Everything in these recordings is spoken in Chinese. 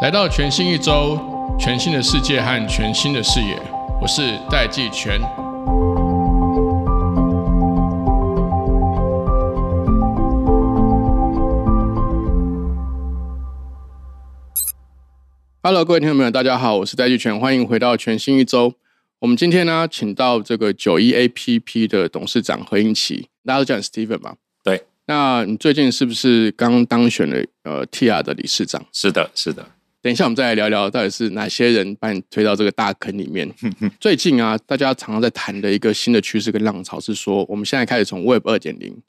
来到全新一周，全新的世界和全新的视野，我是戴季全。Hello，各位听众朋友，大家好，我是戴季全，欢迎回到全新一周。我们今天呢，请到这个九一 APP 的董事长何英奇，大家都叫你 Steven 吧？对。那你最近是不是刚当选了呃 TIA 的理事长？是的，是的。等一下，我们再来聊聊到底是哪些人把你推到这个大坑里面。最近啊，大家常常在谈的一个新的趋势跟浪潮是说，我们现在开始从 Web 二点零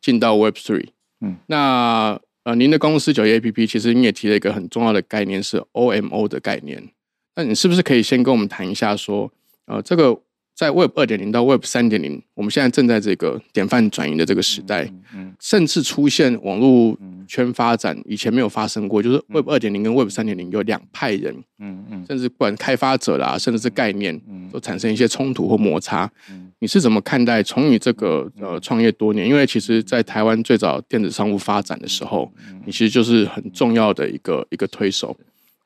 进到 Web Three。嗯，那呃，您的公司九一 APP 其实你也提了一个很重要的概念是 OMO 的概念。那你是不是可以先跟我们谈一下说，呃，这个？在 Web 二点零到 Web 三点零，我们现在正在这个典范转移的这个时代，甚至出现网络圈发展以前没有发生过，就是 Web 二点零跟 Web 三点零有两派人，嗯嗯，甚至不管开发者啦，甚至是概念，都产生一些冲突或摩擦。你是怎么看待？从你这个呃创业多年，因为其实在台湾最早电子商务发展的时候，你其实就是很重要的一个一个推手。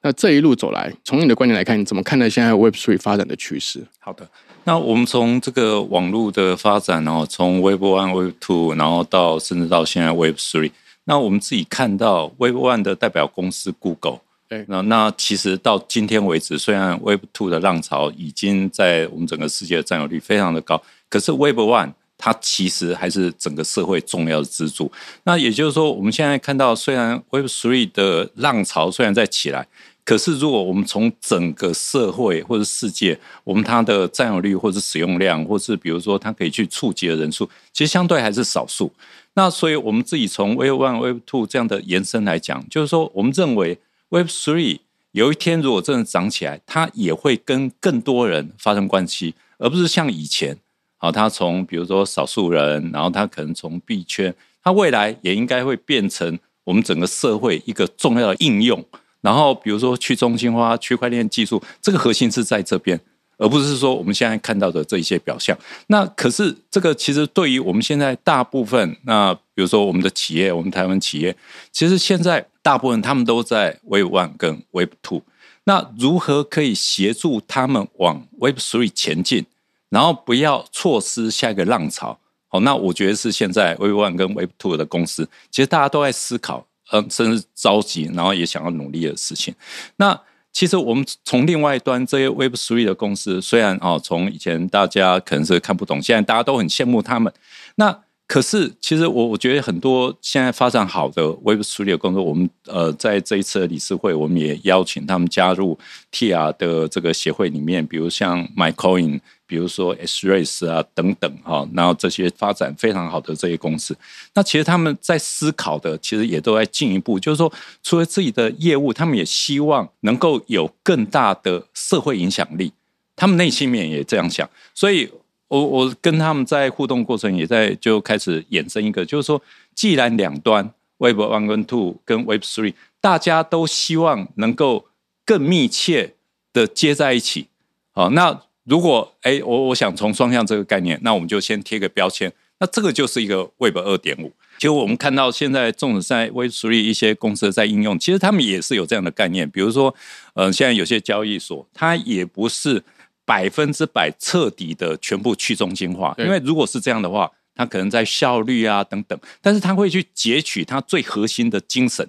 那这一路走来，从你的观点来看，你怎么看待现在 Web Three 发展的趋势？好的。那我们从这个网络的发展，然后从 Web One、Web Two，然后到甚至到现在 Web Three，那我们自己看到 Web One 的代表公司 Google，对，那那其实到今天为止，虽然 Web Two 的浪潮已经在我们整个世界的占有率非常的高，可是 Web One 它其实还是整个社会重要的支柱。那也就是说，我们现在看到，虽然 Web Three 的浪潮虽然在起来。可是，如果我们从整个社会或者世界，我们它的占有率或者使用量，或是比如说它可以去触及的人数，其实相对还是少数。那所以我们自己从 Web One、Web Two 这样的延伸来讲，就是说，我们认为 Web Three 有一天如果真的涨起来，它也会跟更多人发生关系，而不是像以前，好，它从比如说少数人，然后它可能从币圈，它未来也应该会变成我们整个社会一个重要的应用。然后，比如说去中心化、区块链技术，这个核心是在这边，而不是说我们现在看到的这一些表象。那可是这个其实对于我们现在大部分，那比如说我们的企业，我们台湾企业，其实现在大部分他们都在 Web One 跟 Web Two。那如何可以协助他们往 Web Three 前进，然后不要错失下一个浪潮？好，那我觉得是现在 Web One 跟 Web Two 的公司，其实大家都在思考。嗯，甚至着急，然后也想要努力的事情。那其实我们从另外一端，这些 Web Three 的公司，虽然啊，从以前大家可能是看不懂，现在大家都很羡慕他们。那可是，其实我我觉得很多现在发展好的 Web Three 的公司，我们呃，在这一次的理事会，我们也邀请他们加入 T R 的这个协会里面，比如像 MyCoin。比如说 S race 啊等等哈，然后这些发展非常好的这些公司，那其实他们在思考的，其实也都在进一步，就是说，除了自己的业务，他们也希望能够有更大的社会影响力。他们内心面也这样想，所以我我跟他们在互动过程，也在就开始衍生一个，就是说，既然两端 Web One 跟 Two 跟 Web Three，大家都希望能够更密切的接在一起，好那。如果哎，我我想从双向这个概念，那我们就先贴个标签，那这个就是一个 Web 二点五。其实我们看到现在，纵使在 Web Three 一些公司在应用，其实他们也是有这样的概念。比如说，呃，现在有些交易所，它也不是百分之百彻底的全部去中心化，因为如果是这样的话，它可能在效率啊等等，但是它会去截取它最核心的精神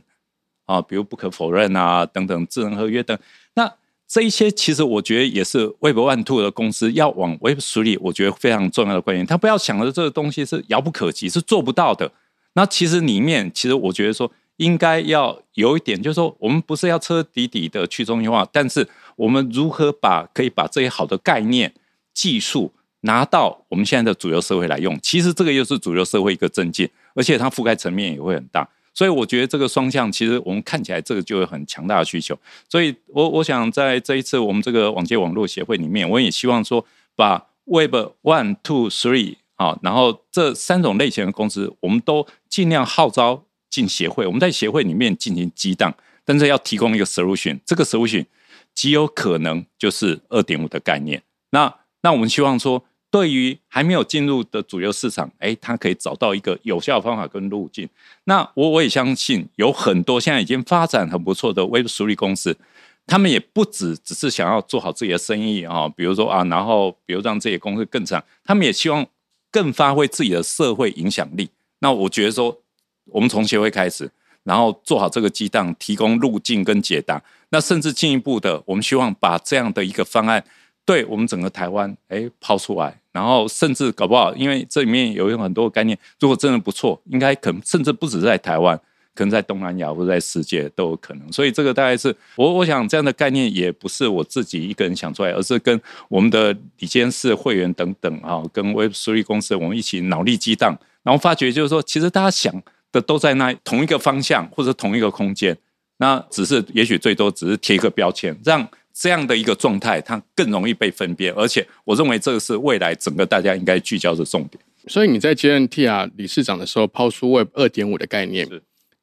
啊，比如不可否认啊等等，智能合约等那。这一些其实我觉得也是 Web One Two 的公司要往 Web Three，我觉得非常重要的观念。他不要想着这个东西是遥不可及，是做不到的。那其实里面，其实我觉得说应该要有一点，就是说我们不是要彻底底的去中心化，但是我们如何把可以把这些好的概念、技术拿到我们现在的主流社会来用？其实这个又是主流社会一个增进，而且它覆盖层面也会很大。所以我觉得这个双向，其实我们看起来这个就有很强大的需求。所以我我想在这一次我们这个网界网络协会里面，我也希望说把 Web One、Two、Three 啊，然后这三种类型的公司，我们都尽量号召进协会。我们在协会里面进行激荡，但是要提供一个 solution，这个 solution 极有可能就是二点五的概念。那那我们希望说，对于还没有进入的主流市场，哎，它可以找到一个有效的方法跟路径。那我我也相信有很多现在已经发展很不错的 Web 处理公司，他们也不只只是想要做好自己的生意啊，比如说啊，然后比如让这些公司更强，他们也希望更发挥自己的社会影响力。那我觉得说，我们从协会开始，然后做好这个激荡，提供路径跟解答。那甚至进一步的，我们希望把这样的一个方案，对我们整个台湾，哎，抛出来，然后甚至搞不好，因为这里面有有很多概念，如果真的不错，应该可能甚至不止在台湾，可能在东南亚或者在世界都有可能。所以这个大概是我我想这样的概念也不是我自己一个人想出来，而是跟我们的理监事会员等等啊，跟 Web Three 公司我们一起脑力激荡。然后发觉就是说，其实大家想的都在那同一个方向或者同一个空间，那只是也许最多只是贴一个标签，让这样的一个状态它更容易被分辨。而且我认为这个是未来整个大家应该聚焦的重点。所以你在接任 TIA 理事长的时候，抛出 Web 二点五的概念，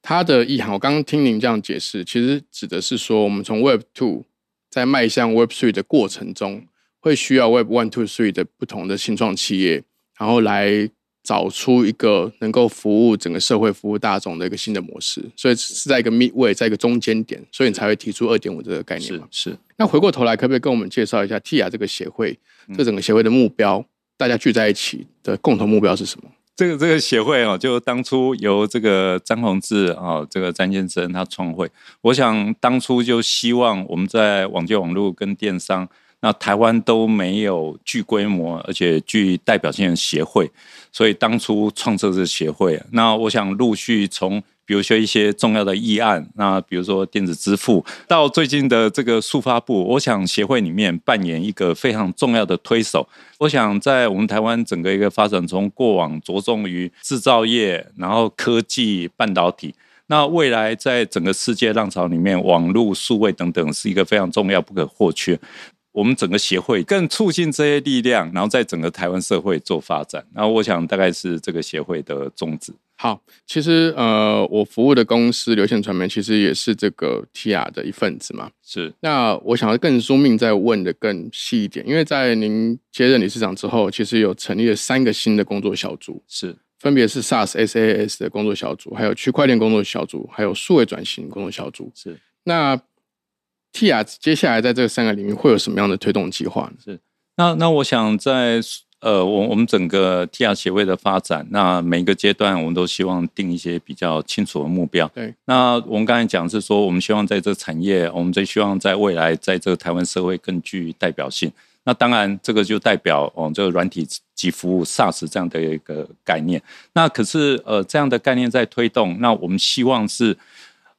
它的意涵我刚刚听您这样解释，其实指的是说，我们从 Web Two 在迈向 Web Three 的过程中，会需要 Web One、Two、Three 的不同的新创企业，然后来。找出一个能够服务整个社会、服务大众的一个新的模式，所以是在一个 midway，在一个中间点，所以你才会提出二点五这个概念嘛？是。那回过头来，可不可以跟我们介绍一下 TIA 这个协会，这整个协会的目标？大家聚在一起的共同目标是什么？这个这个协会哦，就当初由这个张宏志啊，这个詹先生他创会。我想当初就希望我们在网界网络跟电商。那台湾都没有具规模而且具代表性的协会，所以当初创设这协会。那我想陆续从，比如说一些重要的议案，那比如说电子支付，到最近的这个速发布，我想协会里面扮演一个非常重要的推手。我想在我们台湾整个一个发展，从过往着重于制造业，然后科技、半导体，那未来在整个世界浪潮里面，网络、数位等等是一个非常重要、不可或缺。我们整个协会更促进这些力量，然后在整个台湾社会做发展。然后我想大概是这个协会的宗旨。好，其实呃，我服务的公司流线传媒其实也是这个 TIA 的一份子嘛。是。那我想要更书命再问的更细一点，因为在您接任理事长之后，其实有成立了三个新的工作小组，是，分别是 SaaS、SaaS 的工作小组，还有区块链工作小组，还有数位转型工作小组。是。那 TIA 接下来在这三个领域会有什么样的推动计划？是那那我想在呃，我我们整个 TIA 协会的发展，那每个阶段我们都希望定一些比较清楚的目标。对，那我们刚才讲是说，我们希望在这个产业，我们最希望在未来在这个台湾社会更具代表性。那当然，这个就代表哦，这个软体及服务 SaaS 这样的一个概念。那可是呃，这样的概念在推动，那我们希望是。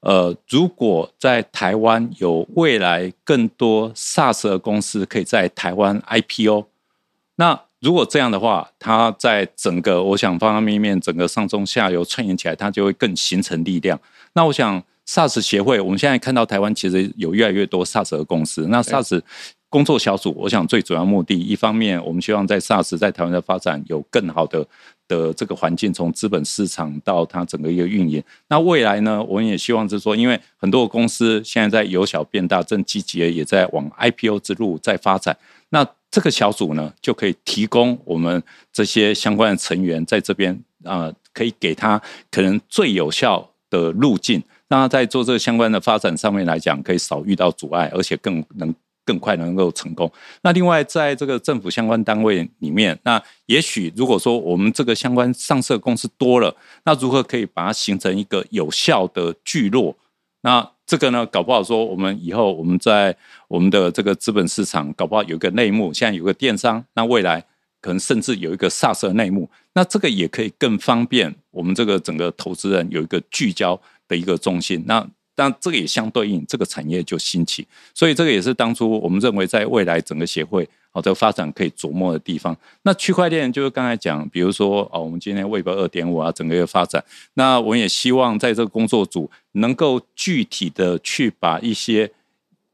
呃，如果在台湾有未来更多 SaaS 的公司可以在台湾 IPO，那如果这样的话，它在整个我想方方面面整个上中下游串联起来，它就会更形成力量。那我想 SaaS 协会，我们现在看到台湾其实有越来越多 SaaS 的公司，那 SaaS。工作小组，我想最主要目的，一方面我们希望在 SaaS 在台湾的发展有更好的的这个环境，从资本市场到它整个一个运营。那未来呢，我们也希望是说，因为很多公司现在在由小变大，正积极的也在往 IPO 之路在发展。那这个小组呢，就可以提供我们这些相关的成员在这边啊，可以给他可能最有效的路径，让他在做这个相关的发展上面来讲，可以少遇到阻碍，而且更能。更快能够成功。那另外，在这个政府相关单位里面，那也许如果说我们这个相关上市公司多了，那如何可以把它形成一个有效的聚落？那这个呢，搞不好说我们以后我们在我们的这个资本市场，搞不好有一个内幕，现在有个电商，那未来可能甚至有一个 SaaS 内幕，那这个也可以更方便我们这个整个投资人有一个聚焦的一个中心。那但这个也相对应，这个产业就兴起，所以这个也是当初我们认为在未来整个协会好的发展可以琢磨的地方。那区块链就是刚才讲，比如说哦，我们今天 Web 二点五啊，整个一个发展，那我也希望在这个工作组能够具体的去把一些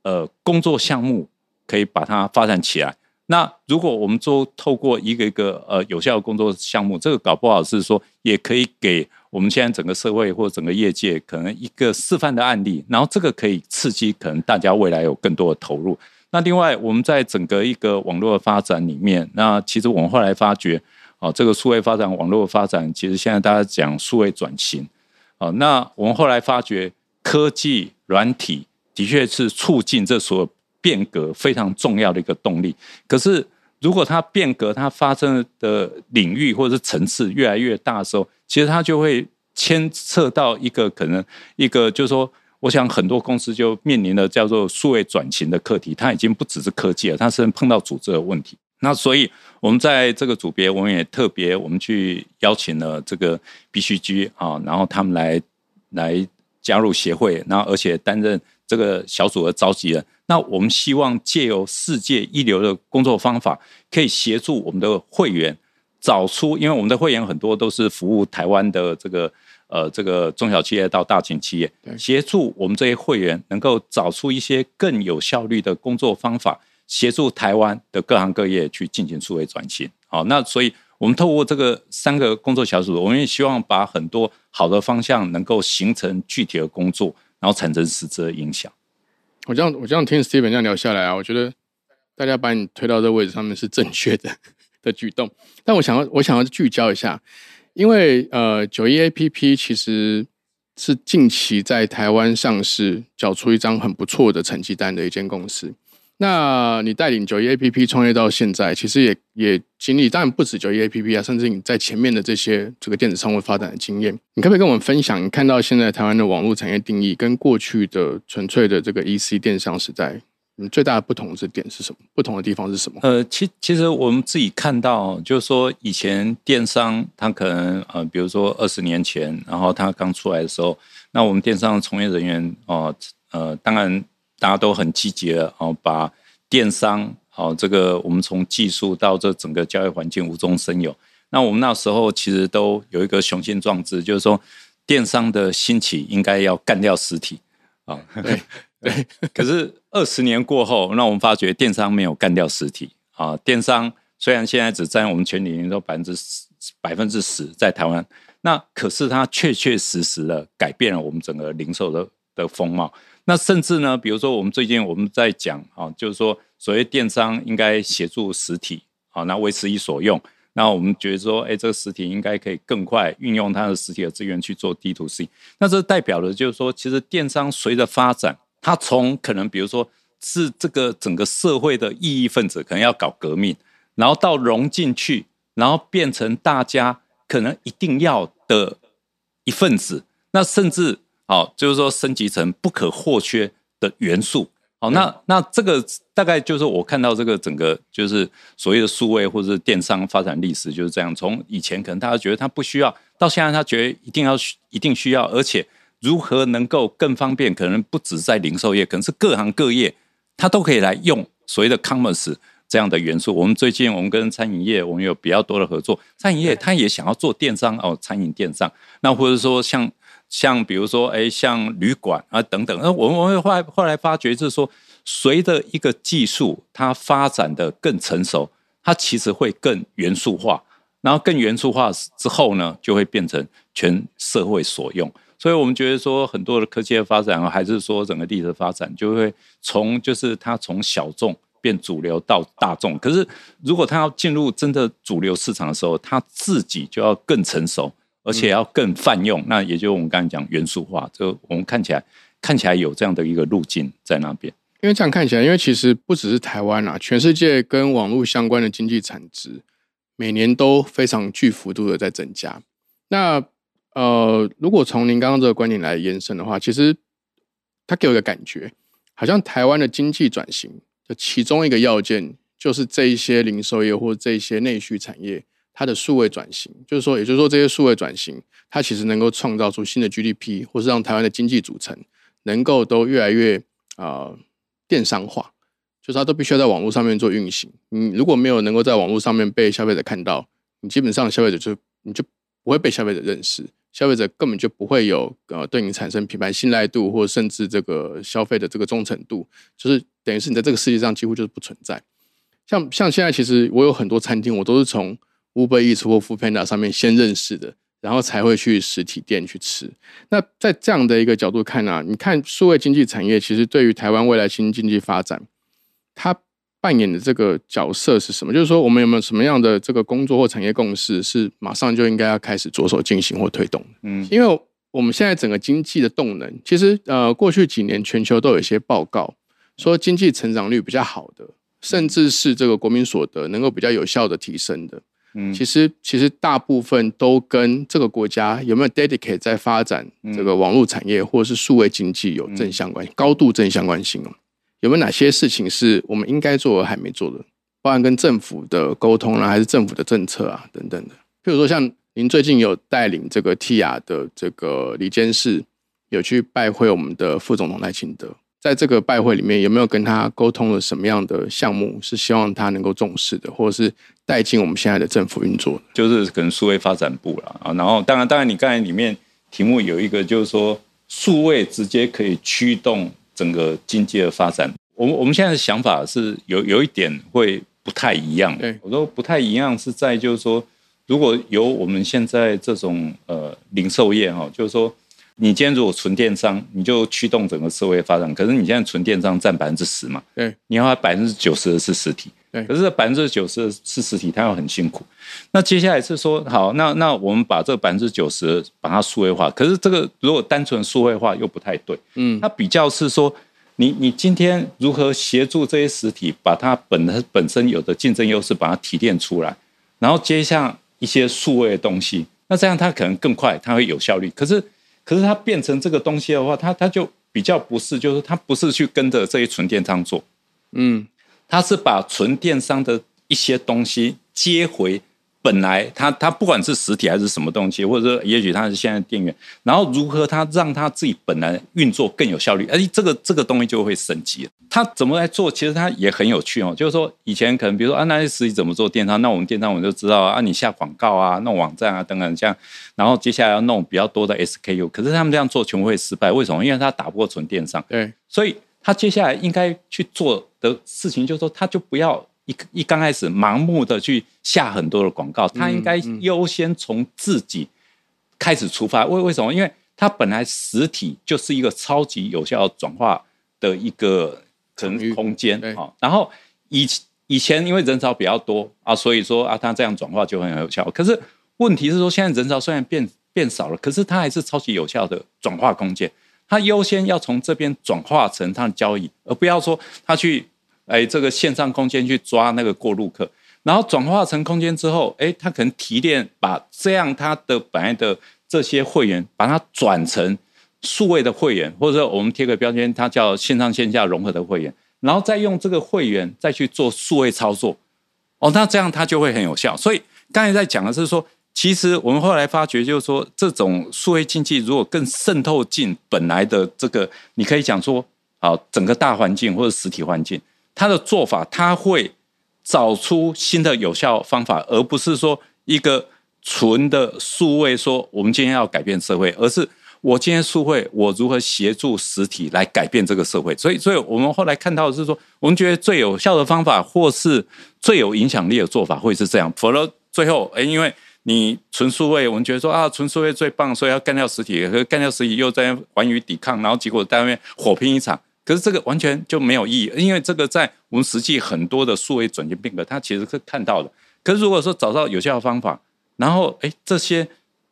呃工作项目可以把它发展起来。那如果我们做透过一个一个呃有效的工作项目，这个搞不好是说也可以给我们现在整个社会或整个业界可能一个示范的案例，然后这个可以刺激可能大家未来有更多的投入。那另外，我们在整个一个网络的发展里面，那其实我们后来发觉，哦，这个数位发展、网络发展，其实现在大家讲数位转型，哦，那我们后来发觉，科技软体的确是促进这所有变革非常重要的一个动力。可是，如果它变革它发生的领域或者是层次越来越大的时候，其实它就会牵涉到一个可能一个，就是说。我想很多公司就面临了叫做数位转型的课题，它已经不只是科技了，它是碰到组织的问题。那所以我们在这个组别，我们也特别我们去邀请了这个 BCG 啊，然后他们来来加入协会，然后而且担任这个小组的召集人。那我们希望借由世界一流的工作方法，可以协助我们的会员找出，因为我们的会员很多都是服务台湾的这个。呃，这个中小企业到大型企业，协助我们这些会员能够找出一些更有效率的工作方法，协助台湾的各行各业去进行数位转型。好，那所以我们透过这个三个工作小组，我们也希望把很多好的方向能够形成具体的工作，然后产生实质的影响。我这样我这样听 Steven 这样聊下来啊，我觉得大家把你推到这个位置上面是正确的的举动，但我想要我想要聚焦一下。因为呃，九一 A P P 其实是近期在台湾上市，缴出一张很不错的成绩单的一间公司。那你带领九一 A P P 创业到现在，其实也也经历，当然不止九一 A P P 啊，甚至你在前面的这些这个电子商务发展的经验，你可不可以跟我们分享？你看到现在台湾的网络产业定义，跟过去的纯粹的这个 E C 电商时代？嗯，最大的不同是点是什么？不同的地方是什么？呃，其其实我们自己看到，就是说以前电商它可能呃，比如说二十年前，然后它刚出来的时候，那我们电商从业人员哦，呃，当然大家都很积极的哦，把电商哦这个我们从技术到这整个交易环境无中生有。那我们那时候其实都有一个雄心壮志，就是说电商的兴起应该要干掉实体啊。对。对，可是二十年过后，那我们发觉电商没有干掉实体啊。电商虽然现在只占我们全年营收百分之十百分之十在台湾，那可是它确确实实的改变了我们整个零售的的风貌。那甚至呢，比如说我们最近我们在讲啊，就是说所谓电商应该协助实体啊，那为实一所用。那我们觉得说，哎，这个实体应该可以更快运用它的实体的资源去做 D to C。那这代表的就是说，其实电商随着发展。它从可能，比如说是这个整个社会的意义分子，可能要搞革命，然后到融进去，然后变成大家可能一定要的一份子，那甚至好，就是说升级成不可或缺的元素。好，那那这个大概就是我看到这个整个就是所谓的数位或者是电商发展历史就是这样。从以前可能大家觉得它不需要，到现在他觉得一定要一定需要，而且。如何能够更方便？可能不止在零售业，可能是各行各业，它都可以来用所谓的 commerce 这样的元素。我们最近我们跟餐饮业，我们有比较多的合作。餐饮业它也想要做电商哦，餐饮电商。那或者说像像比如说哎，像旅馆啊等等。那我们我们后来后来发觉，就是说随着一个技术它发展的更成熟，它其实会更元素化。然后更元素化之后呢，就会变成全社会所用。所以我们觉得说，很多的科技的发展，还是说整个地的发展，就会从就是它从小众变主流到大众。可是如果它要进入真的主流市场的时候，它自己就要更成熟，而且要更泛用。那也就我们刚才讲元素化，就我们看起来看起来有这样的一个路径在那边。因为这样看起来，因为其实不只是台湾啊，全世界跟网络相关的经济产值每年都非常巨幅度的在增加。那呃，如果从您刚刚这个观点来延伸的话，其实他给我一个感觉，好像台湾的经济转型的其中一个要件，就是这一些零售业或者这一些内需产业，它的数位转型，就是说，也就是说，这些数位转型，它其实能够创造出新的 GDP，或是让台湾的经济组成能够都越来越啊电商化，就是它都必须要在网络上面做运行。你如果没有能够在网络上面被消费者看到，你基本上消费者就你就不会被消费者认识。消费者根本就不会有呃对你产生品牌信赖度，或甚至这个消费的这个忠诚度，就是等于是你在这个世界上几乎就是不存在。像像现在，其实我有很多餐厅，我都是从 Uber Eats 或 Food Panda 上面先认识的，然后才会去实体店去吃。那在这样的一个角度看啊，你看数位经济产业其实对于台湾未来新经济发展它扮演的这个角色是什么？就是说，我们有没有什么样的这个工作或产业共识，是马上就应该要开始着手进行或推动的？嗯因为我们现在整个经济的动能，其实呃，过去几年全球都有一些报告说经济成长率比较好的，甚至是这个国民所得能够比较有效的提升的，嗯其实其实大部分都跟这个国家有没有 dedicate 在发展这个网络产业或者是数位经济有正相关、高度正相关性哦。有没有哪些事情是我们应该做而还没做的？包含跟政府的沟通啦、还是政府的政策啊等等的。譬如说，像您最近有带领这个 TIA 的这个李监事，有去拜会我们的副总统赖清德，在这个拜会里面，有没有跟他沟通了什么样的项目是希望他能够重视的，或者是带进我们现在的政府运作的？就是可能数位发展部了啊。然后当然当然，你刚才里面题目有一个就是说数位直接可以驱动整个经济的发展。我们我们现在的想法是有有一点会不太一样。对我说不太一样是在就是说，如果由我们现在这种呃零售业哈，就是说。你今天如果纯电商，你就驱动整个社会发展。可是你现在纯电商占百分之十嘛，对，你要百分之九十的是实体，对可是百分之九十的是实体，它又很辛苦。那接下来是说，好，那那我们把这百分之九十把它数位化，可是这个如果单纯数位化又不太对，嗯它比较是说，你你今天如何协助这些实体把它本本身有的竞争优势把它提炼出来，然后接下一些数位的东西，那这样它可能更快，它会有效率。可是可是它变成这个东西的话，它它就比较不是，就是它不是去跟着这些纯电商做，嗯。它是把纯电商的一些东西接回本来它它不管是实体还是什么东西，或者说也许它是现在的店员，然后如何它让它自己本来运作更有效率，而且这个这个东西就会升级了。它怎么来做？其实它也很有趣哦，就是说以前可能比如说啊那些实体怎么做电商，那我们电商我们就知道啊，你下广告啊，弄网站啊等等这样，然后接下来要弄比较多的 SKU，可是他们这样做全部会失败，为什么？因为它打不过纯电商。对，所以他接下来应该去做的事情，就是说，他就不要一一刚开始盲目的去下很多的广告，他应该优先从自己开始出发。为为什么？因为他本来实体就是一个超级有效转化的一个可能空间对啊。然后以以前因为人潮比较多啊，所以说啊，他这样转化就很有效。可是问题是说，现在人潮虽然变变少了，可是它还是超级有效的转化空间。它优先要从这边转化成它的交易，而不要说他去哎这个线上空间去抓那个过路客，然后转化成空间之后，哎，他可能提炼把这样他的本来的这些会员，把它转成数位的会员，或者说我们贴个标签，它叫线上线下融合的会员，然后再用这个会员再去做数位操作，哦，那这样它就会很有效。所以刚才在讲的是说，其实我们后来发觉，就是说这种数位经济如果更渗透进本来的这个，你可以讲说，好整个大环境或者实体环境，他的做法，他会找出新的有效方法，而不是说一个纯的数位说我们今天要改变社会，而是我今天数位我如何协助实体来改变这个社会。所以，所以我们后来看到的是说，我们觉得最有效的方法，或是最有影响力的做法，会是这样。否则最后，哎，因为你纯数位，我们觉得说啊，纯数位最棒，所以要干掉实体，可是干掉实体又在环宇抵抗，然后结果在外面火拼一场。可是这个完全就没有意义，因为这个在我们实际很多的数位转型变革，它其实是看到的。可是如果说找到有效的方法，然后哎这些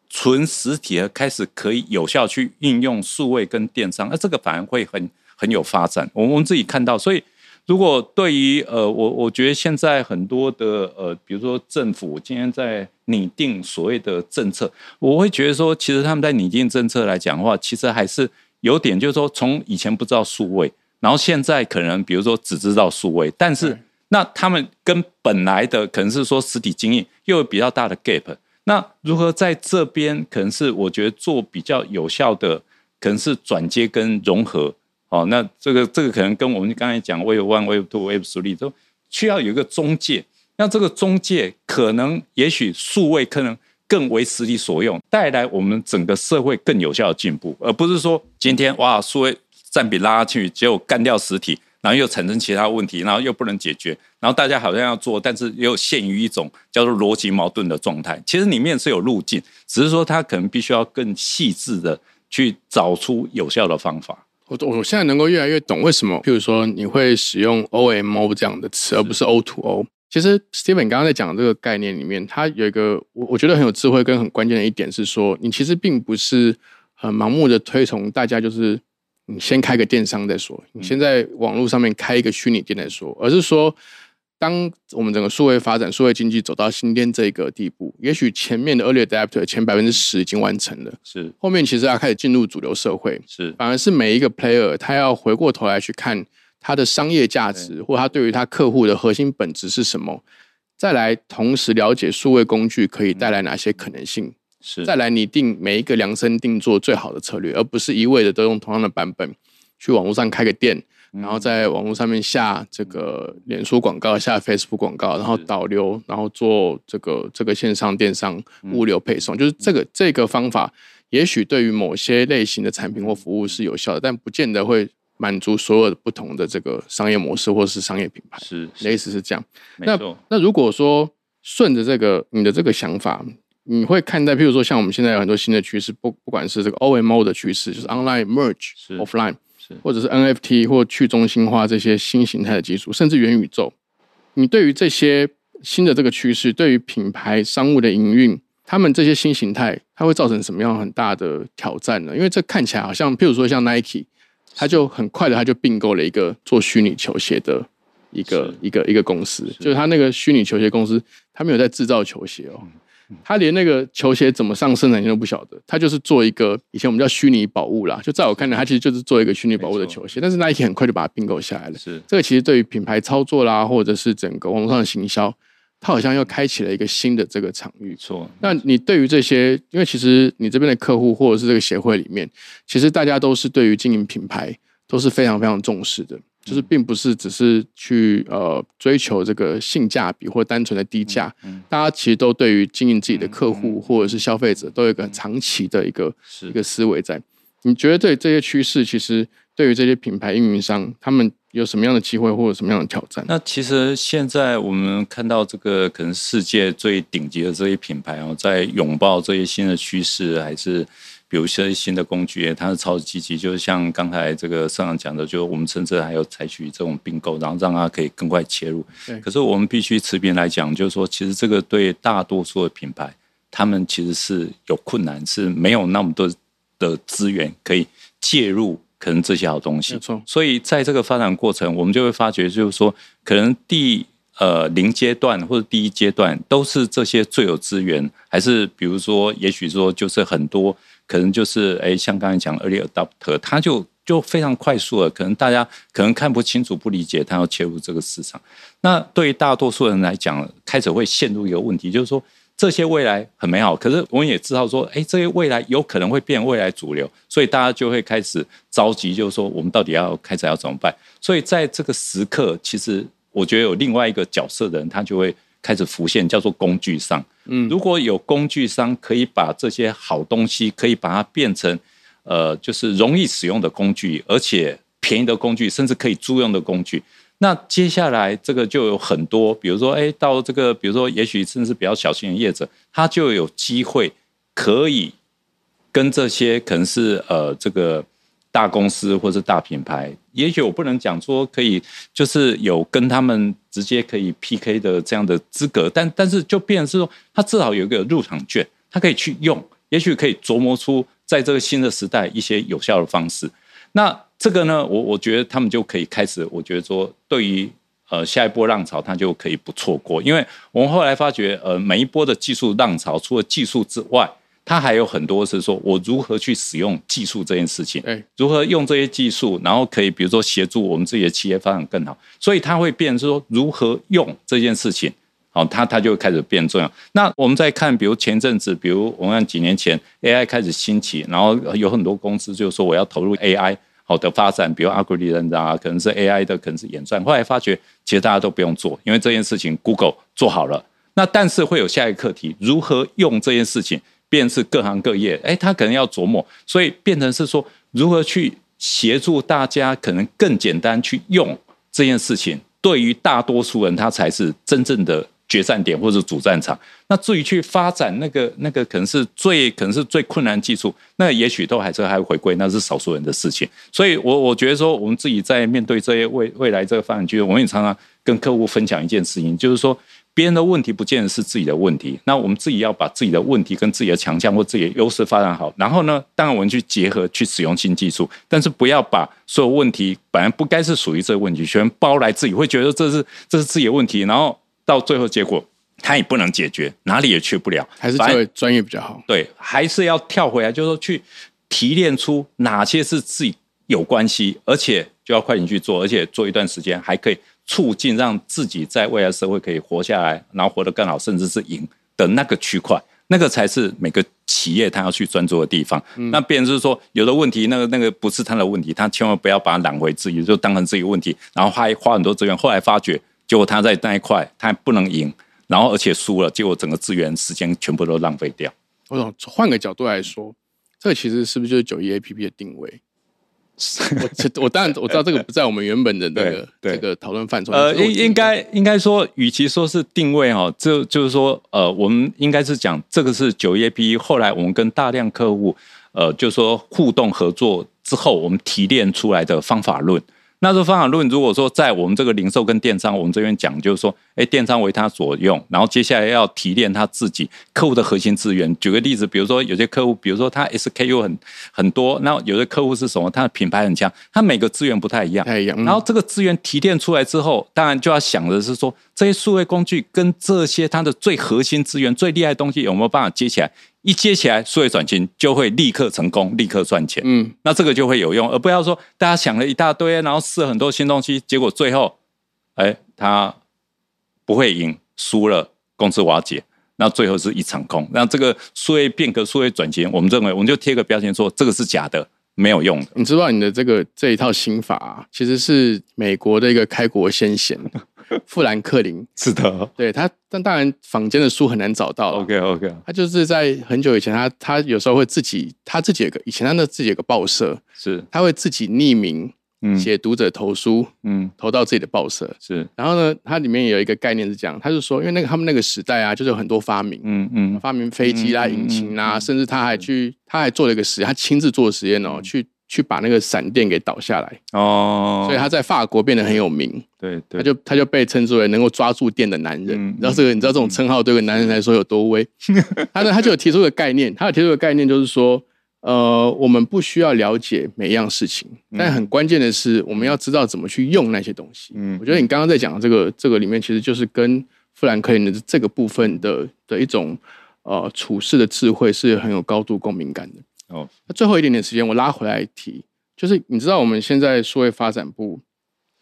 纯实体的开始可以有效去运用数位跟电商，那这个反而会很很有发展。我们我们自己看到，所以如果对于呃我我觉得现在很多的呃比如说政府今天在拟定所谓的政策，我会觉得说，其实他们在拟定政策来讲的话，其实还是。有点就是说，从以前不知道数位，然后现在可能比如说只知道数位，但是那他们跟本来的可能是说实体经验又有比较大的 gap。那如何在这边可能是我觉得做比较有效的，可能是转接跟融合。哦，那这个这个可能跟我们刚才讲 Web One、Web Two、Web Three 都需要有一个中介。那这个中介可能也许数位可能。更为实力所用，带来我们整个社会更有效的进步，而不是说今天哇，数位占比拉去，结果干掉实体，然后又产生其他问题，然后又不能解决，然后大家好像要做，但是又陷于一种叫做逻辑矛盾的状态。其实里面是有路径，只是说它可能必须要更细致的去找出有效的方法。我我现在能够越来越懂为什么，譬如说你会使用 OMO 这样的词，而不是 O to O。其实 Steven 刚刚在讲这个概念里面，他有一个我我觉得很有智慧跟很关键的一点是说，你其实并不是很盲目的推崇大家就是你先开个电商再说，你先在网络上面开一个虚拟店再说，而是说。当我们整个数位发展、数位经济走到新店这个地步，也许前面的 early adapter 前百分之十已经完成了，是后面其实要开始进入主流社会，是反而是每一个 player 他要回过头来去看他的商业价值，或它对于它客户的核心本质是什么，再来同时了解数位工具可以带来哪些可能性，是。再来拟定每一个量身定做最好的策略，而不是一味的都用同样的版本去网络上开个店。然后在网络上面下这个脸书广告，下 Facebook 广告，然后导流，然后做这个这个线上电商物流配送，就是这个这个方法，也许对于某些类型的产品或服务是有效的，但不见得会满足所有的不同的这个商业模式或是商业品牌。是，类似是这样。那那如果说顺着这个你的这个想法，你会看待，譬如说像我们现在有很多新的趋势，不不管是这个 OMO 的趋势，就是 Online Merge Offline。或者是 NFT 或去中心化这些新形态的技术，甚至元宇宙，你对于这些新的这个趋势，对于品牌商务的营运，他们这些新形态，它会造成什么样很大的挑战呢？因为这看起来好像，譬如说像 Nike，它就很快的，他就并购了一个做虚拟球鞋的一个一个一个公司，就是他那个虚拟球鞋公司，他没有在制造球鞋哦。他连那个球鞋怎么上生产线都不晓得，他就是做一个以前我们叫虚拟宝物啦。就在我看来，他其实就是做一个虚拟宝物的球鞋。但是那一天很快就把它并购下来了。是这个其实对于品牌操作啦，或者是整个网络上的行销，它好像又开启了一个新的这个场域。错。那你对于这些，因为其实你这边的客户或者是这个协会里面，其实大家都是对于经营品牌都是非常非常重视的。就是并不是只是去呃追求这个性价比或单纯的低价，大家其实都对于经营自己的客户或者是消费者都有一个长期的一个一个思维在。你觉得对这些趋势，其实对于这些品牌运营商，他们有什么样的机会或者什么样的挑战？那其实现在我们看到这个可能世界最顶级的这些品牌哦，在拥抱这些新的趋势，还是？有一些新的工具，它是超级积极，就是像刚才这个社长讲的，就我们甚至还有采取这种并购，然后让它可以更快切入。可是我们必须持平来讲，就是说，其实这个对大多数的品牌，他们其实是有困难，是没有那么多的资源可以介入，可能这些好东西。没错。所以在这个发展过程，我们就会发觉，就是说，可能第呃零阶段或者第一阶段都是这些最有资源，还是比如说，也许说就是很多。可能就是哎，像刚才讲 early adopter，他就就非常快速了。可能大家可能看不清楚、不理解，他要切入这个市场。那对于大多数人来讲，开始会陷入一个问题，就是说这些未来很美好，可是我们也知道说，哎，这些未来有可能会变未来主流，所以大家就会开始着急，就是说我们到底要开始要怎么办？所以在这个时刻，其实我觉得有另外一个角色的人，他就会。开始浮现，叫做工具商。嗯，如果有工具商可以把这些好东西，可以把它变成呃，就是容易使用的工具，而且便宜的工具，甚至可以租用的工具。那接下来这个就有很多，比如说，哎，到这个，比如说，也许甚至比较小型的业者，他就有机会可以跟这些可能是呃这个。大公司或者大品牌，也许我不能讲说可以，就是有跟他们直接可以 PK 的这样的资格，但但是就变成是说，他至少有一个入场券，他可以去用，也许可以琢磨出在这个新的时代一些有效的方式。那这个呢，我我觉得他们就可以开始，我觉得说对于呃下一波浪潮，他就可以不错过，因为我们后来发觉，呃，每一波的技术浪潮，除了技术之外。它还有很多是说，我如何去使用技术这件事情，如何用这些技术，然后可以比如说协助我们自己的企业发展更好，所以它会变成说如何用这件事情，好，它它就开始变重要。那我们再看，比如前阵子，比如我们看几年前 AI 开始兴起，然后有很多公司就说我要投入 AI 好的发展，比如阿格里人啊，可能是 AI 的，可能是演算，后来发觉其实大家都不用做，因为这件事情 Google 做好了。那但是会有下一个课题，如何用这件事情？便是各行各业，哎，他可能要琢磨，所以变成是说如何去协助大家，可能更简单去用这件事情。对于大多数人，他才是真正的决战点或者主战场。那至于去发展那个那个可能是最可能是最困难技术，那也许都还是还会回归，那是少数人的事情。所以，我我觉得说，我们自己在面对这些未未来这个发展机会，我们也常常跟客户分享一件事情，就是说。别人的问题不见得是自己的问题，那我们自己要把自己的问题跟自己的强项或自己的优势发展好。然后呢，当然我们去结合去使用新技术，但是不要把所有问题本来不该是属于这个问题，全包来自己会觉得这是这是自己的问题，然后到最后结果他也不能解决，哪里也去不了，还是作为专业比较好。对，还是要跳回来，就是说去提炼出哪些是自己有关系，而且就要快点去做，而且做一段时间还可以。促进让自己在未来社会可以活下来，然后活得更好，甚至是赢的那个区块，那个才是每个企业他要去专注的地方。那别人是说有的问题，那个那个不是他的问题，他千万不要把它揽回自己，就当成自己问题，然后还花很多资源。后来发觉，结果他在那一块他不能赢，然后而且输了，结果整个资源时间全部都浪费掉。我想换个角度来说，这其实是不是就是九一 A P P 的定位？我我当然我知道这个不在我们原本的那个 这个讨论范畴。呃，应应该应该说，与其说是定位哈，就就是说，呃，我们应该是讲这个是九一 A P P。后来我们跟大量客户，呃，就说互动合作之后，我们提炼出来的方法论。那这方法论，如果说在我们这个零售跟电商，我们这边讲，就是说，哎，电商为他所用，然后接下来要提炼他自己客户的核心资源。举个例子，比如说有些客户，比如说他 SKU 很很多，那有的客户是什么？他的品牌很强，他每个资源不太一样，太一样。然后这个资源提炼出来之后，当然就要想的是说，这些数位工具跟这些它的最核心资源、最厉害的东西有没有办法接起来？一接起来，数位转型就会立刻成功，立刻赚钱。嗯，那这个就会有用，而不要说大家想了一大堆，然后试很多新东西，结果最后，哎，他不会赢，输了，公司瓦解，那最后是一场空。那这个数位变革、数位转型，我们认为，我们就贴个标签说这个是假的，没有用的。你知道你的这个这一套心法，其实是美国的一个开国先贤。富兰克林。是的，对他，但当然坊间的书很难找到。OK OK，他就是在很久以前，他他有时候会自己，他自己有个以前他那自己有个报社，是。他会自己匿名写读者投书，嗯，投到自己的报社是。然后呢，它里面有一个概念是这样，他就说，因为那个他们那个时代啊，就是有很多发明，嗯嗯，发明飞机啦、引擎啦，甚至他还去他还做了一个实验，他亲自做实验哦，去。去把那个闪电给倒下来哦，所以他在法国变得很有名。对，他就他就被称之为能够抓住电的男人。然后这个你知道这种称号对个男人来说有多威？他呢他就有提出个概念，他有提出个概念就是说，呃，我们不需要了解每一样事情，但很关键的是我们要知道怎么去用那些东西。嗯，我觉得你刚刚在讲的这个这个里面，其实就是跟富兰克林的这个部分的的一种呃处事的智慧是很有高度共鸣感的。哦，那最后一点点时间，我拉回来提，就是你知道我们现在数位发展部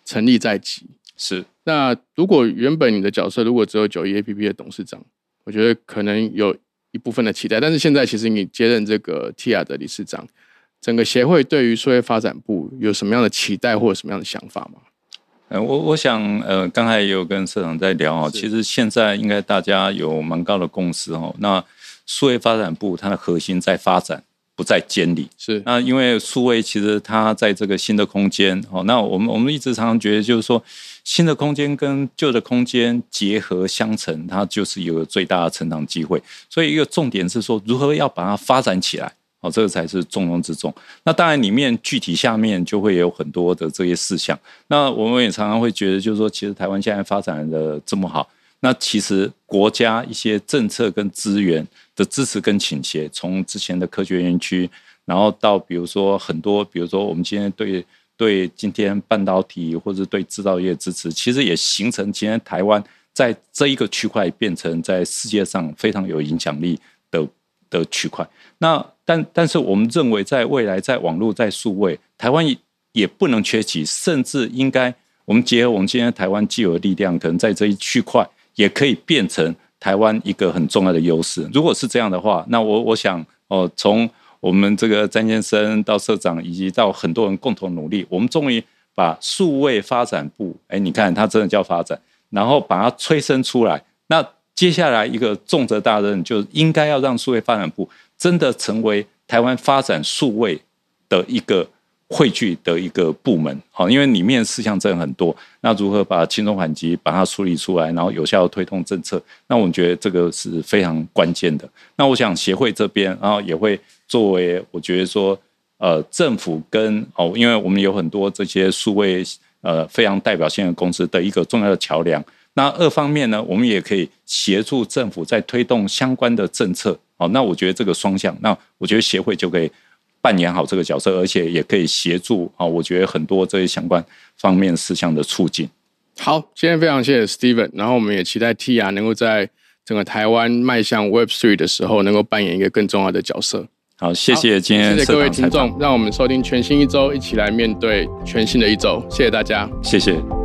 成立在即，是那如果原本你的角色如果只有九一 A P P 的董事长，我觉得可能有一部分的期待，但是现在其实你接任这个 TIA 的理事长，整个协会对于数位发展部有什么样的期待或者什么样的想法吗？呃，我我想，呃，刚才也有跟社长在聊哦，其实现在应该大家有蛮高的共识哦。那数位发展部它的核心在发展。不在监理是那，因为数位其实它在这个新的空间哦，那我们我们一直常常觉得就是说，新的空间跟旧的空间结合相乘，它就是有最大的成长机会。所以一个重点是说，如何要把它发展起来哦，这个才是重中之重。那当然里面具体下面就会有很多的这些事项。那我们也常常会觉得，就是说，其实台湾现在发展的这么好。那其实国家一些政策跟资源的支持跟倾斜，从之前的科学园区，然后到比如说很多，比如说我们今天对对今天半导体或者对制造业支持，其实也形成今天台湾在这一个区块变成在世界上非常有影响力的的区块。那但但是我们认为，在未来在网络在数位，台湾也不能缺席，甚至应该我们结合我们今天台湾既有的力量，可能在这一区块。也可以变成台湾一个很重要的优势。如果是这样的话，那我我想哦，从我们这个詹先生到社长，以及到很多人共同努力，我们终于把数位发展部，哎，你看它真的叫发展，然后把它催生出来。那接下来一个重责大任，就应该要让数位发展部真的成为台湾发展数位的一个汇聚的一个部门，好，因为里面事项真的很多，那如何把轻重缓急把它梳理出来，然后有效的推动政策，那我们觉得这个是非常关键的。那我想协会这边，然后也会作为我觉得说，呃，政府跟哦，因为我们有很多这些数位呃非常代表性的公司的一个重要的桥梁。那二方面呢，我们也可以协助政府在推动相关的政策。好，那我觉得这个双向，那我觉得协会就可以。扮演好这个角色，而且也可以协助啊，我觉得很多这些相关方面事项的促进。好，今天非常谢谢 Steven，然后我们也期待 Tia 能够在整个台湾迈向 Web Three 的时候，能够扮演一个更重要的角色。好，谢谢今天谢谢各位听众，让我们收听全新一周，一起来面对全新的一周。谢谢大家，谢谢。